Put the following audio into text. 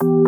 you